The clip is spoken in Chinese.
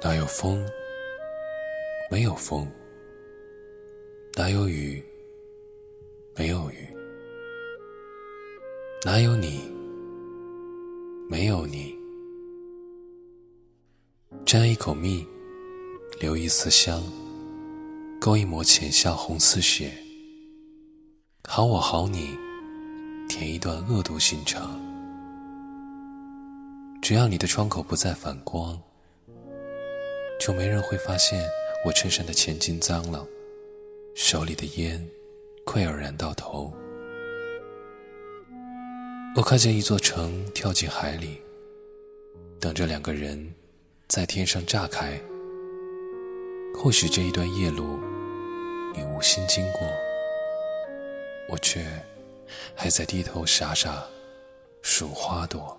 哪有风？没有风。哪有雨？没有雨。哪有你？没有你。沾一口蜜，留一丝香，勾一抹浅笑红似血。好我好你，填一段恶毒心肠。只要你的窗口不再反光。就没人会发现我衬衫的前襟脏了，手里的烟快要燃到头。我看见一座城跳进海里，等着两个人在天上炸开。或许这一段夜路你无心经过，我却还在低头傻傻数花朵。